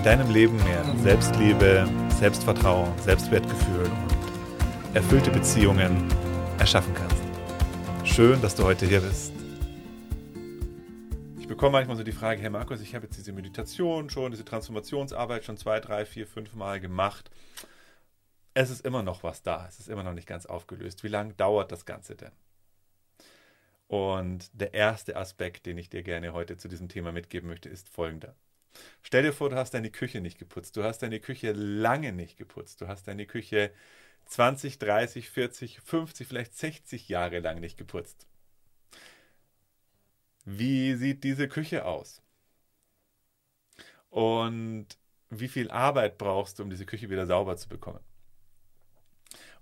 in deinem Leben mehr Selbstliebe, Selbstvertrauen, Selbstwertgefühl und erfüllte Beziehungen erschaffen kannst. Schön, dass du heute hier bist. Ich bekomme manchmal so die Frage, Herr Markus, ich habe jetzt diese Meditation schon, diese Transformationsarbeit schon zwei, drei, vier, fünf Mal gemacht. Es ist immer noch was da, es ist immer noch nicht ganz aufgelöst. Wie lange dauert das Ganze denn? Und der erste Aspekt, den ich dir gerne heute zu diesem Thema mitgeben möchte, ist folgender. Stell dir vor, du hast deine Küche nicht geputzt. Du hast deine Küche lange nicht geputzt. Du hast deine Küche 20, 30, 40, 50, vielleicht 60 Jahre lang nicht geputzt. Wie sieht diese Küche aus? Und wie viel Arbeit brauchst du, um diese Küche wieder sauber zu bekommen?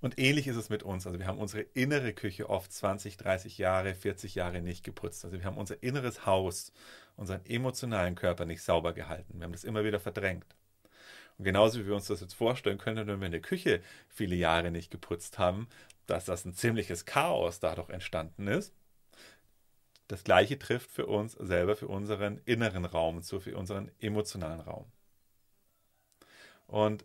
Und ähnlich ist es mit uns. Also wir haben unsere innere Küche oft 20, 30 Jahre, 40 Jahre nicht geputzt. Also wir haben unser inneres Haus, unseren emotionalen Körper nicht sauber gehalten. Wir haben das immer wieder verdrängt. Und genauso wie wir uns das jetzt vorstellen können, wenn wir eine Küche viele Jahre nicht geputzt haben, dass das ein ziemliches Chaos dadurch entstanden ist. Das gleiche trifft für uns selber, für unseren inneren Raum zu, für unseren emotionalen Raum. Und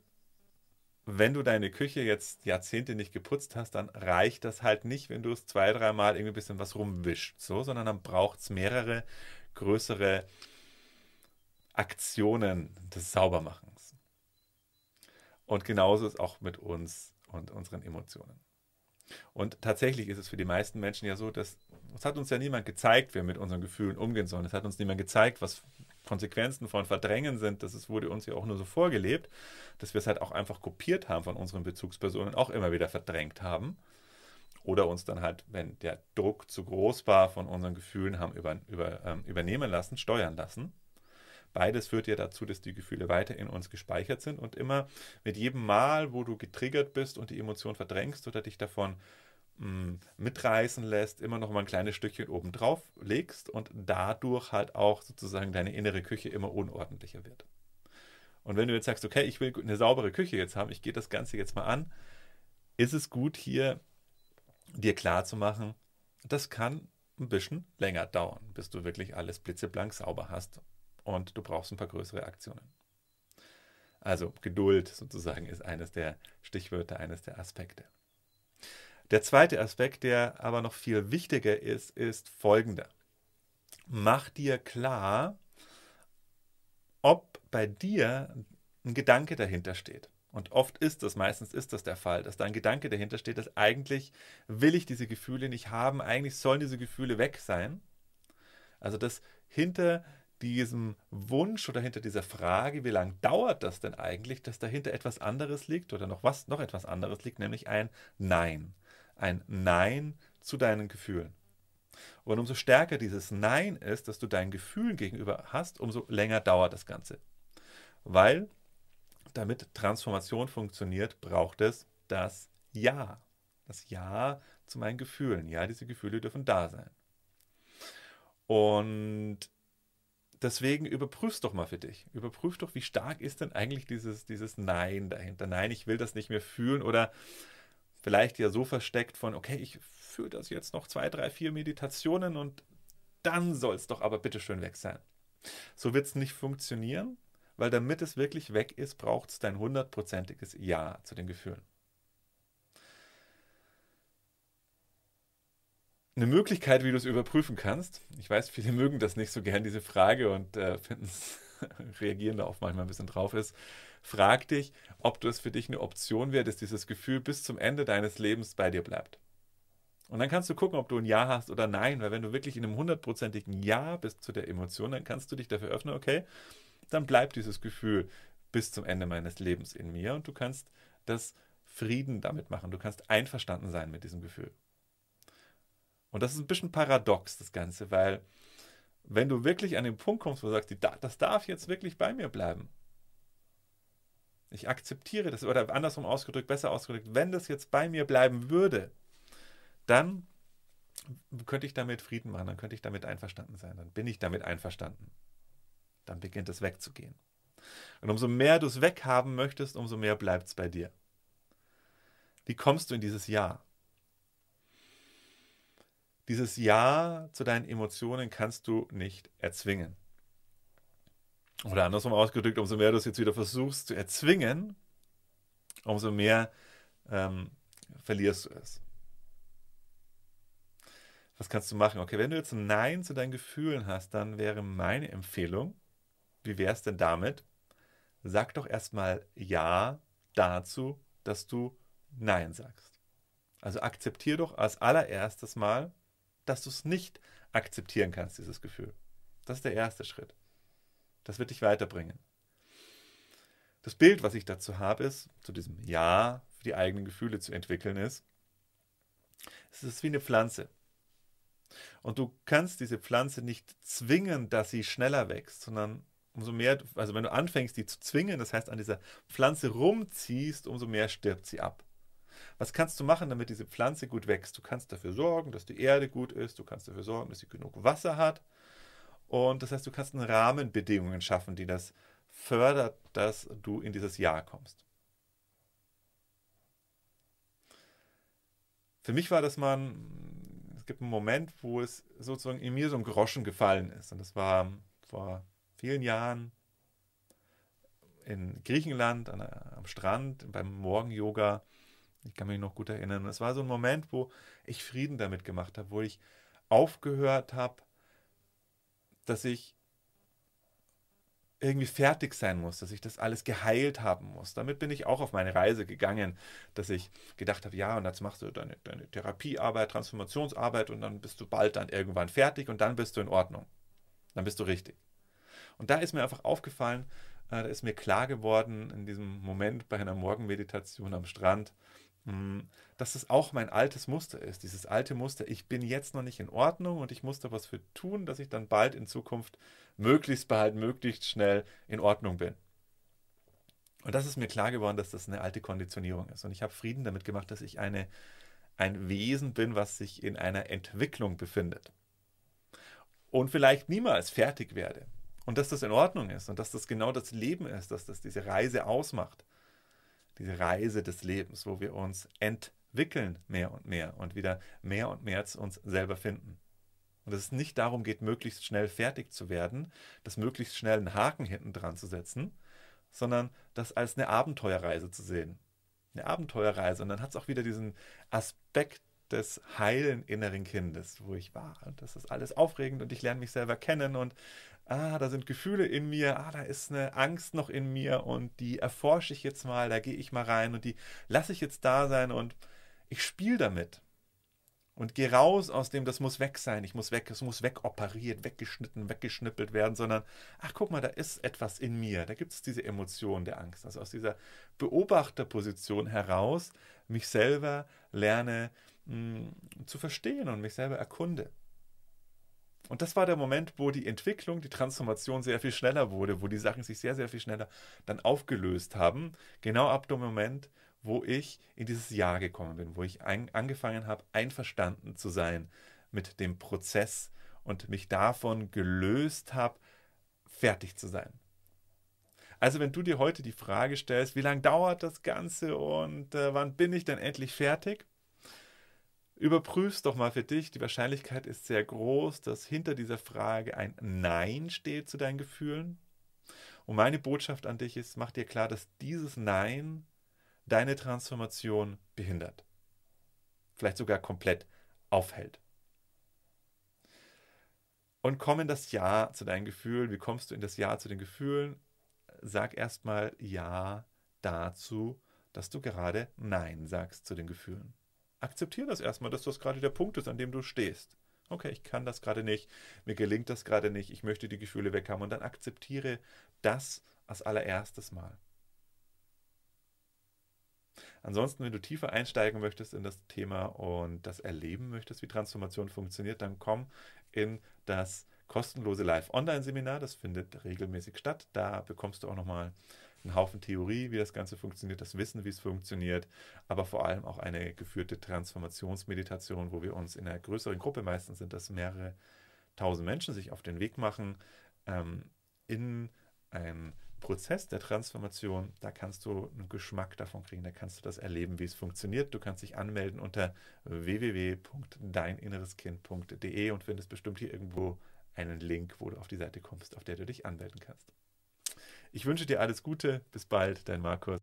wenn du deine Küche jetzt Jahrzehnte nicht geputzt hast, dann reicht das halt nicht, wenn du es zwei, dreimal irgendwie ein bisschen was rumwischt, so, sondern dann braucht es mehrere größere Aktionen des Saubermachens. Und genauso ist auch mit uns und unseren Emotionen. Und tatsächlich ist es für die meisten Menschen ja so, dass es hat uns ja niemand gezeigt, wie wir mit unseren Gefühlen umgehen sollen. Es hat uns niemand gezeigt, was Konsequenzen von Verdrängen sind, das ist, wurde uns ja auch nur so vorgelebt, dass wir es halt auch einfach kopiert haben von unseren Bezugspersonen, auch immer wieder verdrängt haben. Oder uns dann halt, wenn der Druck zu groß war von unseren Gefühlen, haben über, über, ähm, übernehmen lassen, steuern lassen. Beides führt ja dazu, dass die Gefühle weiter in uns gespeichert sind und immer mit jedem Mal, wo du getriggert bist und die Emotion verdrängst oder dich davon mitreißen lässt, immer noch mal ein kleines Stückchen oben drauf legst und dadurch halt auch sozusagen deine innere Küche immer unordentlicher wird. Und wenn du jetzt sagst, okay, ich will eine saubere Küche jetzt haben, ich gehe das Ganze jetzt mal an, ist es gut hier dir klar zu machen, das kann ein bisschen länger dauern, bis du wirklich alles blitzeblank sauber hast und du brauchst ein paar größere Aktionen. Also Geduld sozusagen ist eines der Stichwörter, eines der Aspekte. Der zweite Aspekt, der aber noch viel wichtiger ist, ist folgender. Mach dir klar, ob bei dir ein Gedanke dahinter steht. Und oft ist das, meistens ist das der Fall, dass da ein Gedanke dahinter steht, dass eigentlich will ich diese Gefühle nicht haben, eigentlich sollen diese Gefühle weg sein. Also dass hinter diesem Wunsch oder hinter dieser Frage, wie lange dauert das denn eigentlich, dass dahinter etwas anderes liegt oder noch was, noch etwas anderes liegt, nämlich ein Nein ein Nein zu deinen Gefühlen. Und umso stärker dieses Nein ist, dass du deinen Gefühlen gegenüber hast, umso länger dauert das Ganze. Weil, damit Transformation funktioniert, braucht es das Ja. Das Ja zu meinen Gefühlen. Ja, diese Gefühle dürfen da sein. Und deswegen überprüf's doch mal für dich. Überprüf doch, wie stark ist denn eigentlich dieses, dieses Nein dahinter. Nein, ich will das nicht mehr fühlen oder vielleicht ja so versteckt von, okay, ich fühle das jetzt noch zwei, drei, vier Meditationen und dann soll es doch aber bitteschön weg sein. So wird es nicht funktionieren, weil damit es wirklich weg ist, braucht es dein hundertprozentiges Ja zu den Gefühlen. Eine Möglichkeit, wie du es überprüfen kannst, ich weiß, viele mögen das nicht so gern, diese Frage, und äh, finden es, reagieren da auch manchmal ein bisschen drauf, ist, frag dich, ob das für dich eine Option wäre, dass dieses Gefühl bis zum Ende deines Lebens bei dir bleibt. Und dann kannst du gucken, ob du ein Ja hast oder Nein, weil wenn du wirklich in einem hundertprozentigen Ja bist zu der Emotion, dann kannst du dich dafür öffnen, okay, dann bleibt dieses Gefühl bis zum Ende meines Lebens in mir und du kannst das Frieden damit machen. Du kannst einverstanden sein mit diesem Gefühl. Und das ist ein bisschen paradox, das Ganze, weil wenn du wirklich an den Punkt kommst, wo du sagst, das darf jetzt wirklich bei mir bleiben, Ich akzeptiere das, oder andersrum ausgedrückt, besser ausgedrückt, wenn das jetzt bei mir bleiben würde, dann könnte ich damit Frieden machen, dann könnte ich damit einverstanden sein, dann bin ich damit einverstanden. Dann beginnt es wegzugehen. Und umso mehr du es weghaben möchtest, umso mehr bleibt es bei dir. Wie kommst du in dieses Ja? Dieses Ja zu deinen Emotionen kannst du nicht erzwingen. Oder andersrum ausgedrückt, umso mehr du es jetzt wieder versuchst zu erzwingen, umso mehr ähm, verlierst du es. Was kannst du machen? Okay, wenn du jetzt ein Nein zu deinen Gefühlen hast, dann wäre meine Empfehlung, wie wäre es denn damit? Sag doch erstmal Ja dazu, dass du Nein sagst. Also akzeptier doch als allererstes mal, dass du es nicht akzeptieren kannst, dieses Gefühl. Das ist der erste Schritt. Das wird dich weiterbringen. Das Bild, was ich dazu habe, ist, zu diesem Ja für die eigenen Gefühle zu entwickeln, ist, es ist wie eine Pflanze. Und du kannst diese Pflanze nicht zwingen, dass sie schneller wächst, sondern umso mehr, also wenn du anfängst, die zu zwingen, das heißt an dieser Pflanze rumziehst, umso mehr stirbt sie ab. Was kannst du machen, damit diese Pflanze gut wächst? Du kannst dafür sorgen, dass die Erde gut ist, du kannst dafür sorgen, dass sie genug Wasser hat. Und das heißt, du kannst Rahmenbedingungen schaffen, die das fördert, dass du in dieses Jahr kommst. Für mich war das mal, ein, es gibt einen Moment, wo es sozusagen in mir so ein Groschen gefallen ist. Und das war vor vielen Jahren in Griechenland an, am Strand beim Morgen-Yoga. Ich kann mich noch gut erinnern. Es war so ein Moment, wo ich Frieden damit gemacht habe, wo ich aufgehört habe, dass ich irgendwie fertig sein muss, dass ich das alles geheilt haben muss. Damit bin ich auch auf meine Reise gegangen, dass ich gedacht habe, ja, und jetzt machst du deine, deine Therapiearbeit, Transformationsarbeit und dann bist du bald dann irgendwann fertig und dann bist du in Ordnung. Dann bist du richtig. Und da ist mir einfach aufgefallen, äh, da ist mir klar geworden in diesem Moment bei einer Morgenmeditation am Strand, dass es auch mein altes Muster ist. Dieses alte Muster, ich bin jetzt noch nicht in Ordnung und ich muss da was für tun, dass ich dann bald in Zukunft möglichst bald, möglichst schnell in Ordnung bin. Und das ist mir klar geworden, dass das eine alte Konditionierung ist. Und ich habe Frieden damit gemacht, dass ich eine, ein Wesen bin, was sich in einer Entwicklung befindet. Und vielleicht niemals fertig werde. Und dass das in Ordnung ist und dass das genau das Leben ist, dass das diese Reise ausmacht diese Reise des Lebens, wo wir uns entwickeln mehr und mehr und wieder mehr und mehr zu uns selber finden. Und dass es nicht darum geht, möglichst schnell fertig zu werden, das möglichst schnell einen Haken hinten dran zu setzen, sondern das als eine Abenteuerreise zu sehen. Eine Abenteuerreise. Und dann hat es auch wieder diesen Aspekt des heilen inneren Kindes, wo ich war. Und das ist alles aufregend und ich lerne mich selber kennen und ah, da sind Gefühle in mir, ah, da ist eine Angst noch in mir und die erforsche ich jetzt mal, da gehe ich mal rein und die lasse ich jetzt da sein und ich spiele damit. Und gehe raus aus dem, das muss weg sein, ich muss weg, es muss wegoperiert, weggeschnitten, weggeschnippelt werden, sondern, ach guck mal, da ist etwas in mir, da gibt es diese Emotion der Angst. Also aus dieser Beobachterposition heraus mich selber lerne mh, zu verstehen und mich selber erkunde. Und das war der Moment, wo die Entwicklung, die Transformation sehr viel schneller wurde, wo die Sachen sich sehr, sehr viel schneller dann aufgelöst haben. Genau ab dem Moment, wo ich in dieses Jahr gekommen bin, wo ich ein, angefangen habe, einverstanden zu sein mit dem Prozess und mich davon gelöst habe, fertig zu sein. Also wenn du dir heute die Frage stellst, wie lange dauert das Ganze und äh, wann bin ich denn endlich fertig? Überprüf's doch mal für dich. Die Wahrscheinlichkeit ist sehr groß, dass hinter dieser Frage ein Nein steht zu deinen Gefühlen. Und meine Botschaft an dich ist, mach dir klar, dass dieses Nein deine Transformation behindert. Vielleicht sogar komplett aufhält. Und komm in das Ja zu deinen Gefühlen. Wie kommst du in das Ja zu den Gefühlen? Sag erstmal Ja dazu, dass du gerade Nein sagst zu den Gefühlen akzeptiere das erstmal, dass das gerade der Punkt ist, an dem du stehst. Okay, ich kann das gerade nicht, mir gelingt das gerade nicht, ich möchte die Gefühle weg haben und dann akzeptiere das als allererstes Mal. Ansonsten, wenn du tiefer einsteigen möchtest in das Thema und das erleben möchtest, wie Transformation funktioniert, dann komm in das kostenlose Live-Online-Seminar. Das findet regelmäßig statt. Da bekommst du auch nochmal ein Haufen Theorie, wie das Ganze funktioniert, das Wissen, wie es funktioniert, aber vor allem auch eine geführte Transformationsmeditation, wo wir uns in einer größeren Gruppe, meistens sind das mehrere tausend Menschen, sich auf den Weg machen ähm, in ein Prozess der Transformation, da kannst du einen Geschmack davon kriegen, da kannst du das erleben, wie es funktioniert. Du kannst dich anmelden unter www.deininnereskind.de und findest bestimmt hier irgendwo einen Link, wo du auf die Seite kommst, auf der du dich anmelden kannst. Ich wünsche dir alles Gute, bis bald, dein Markus.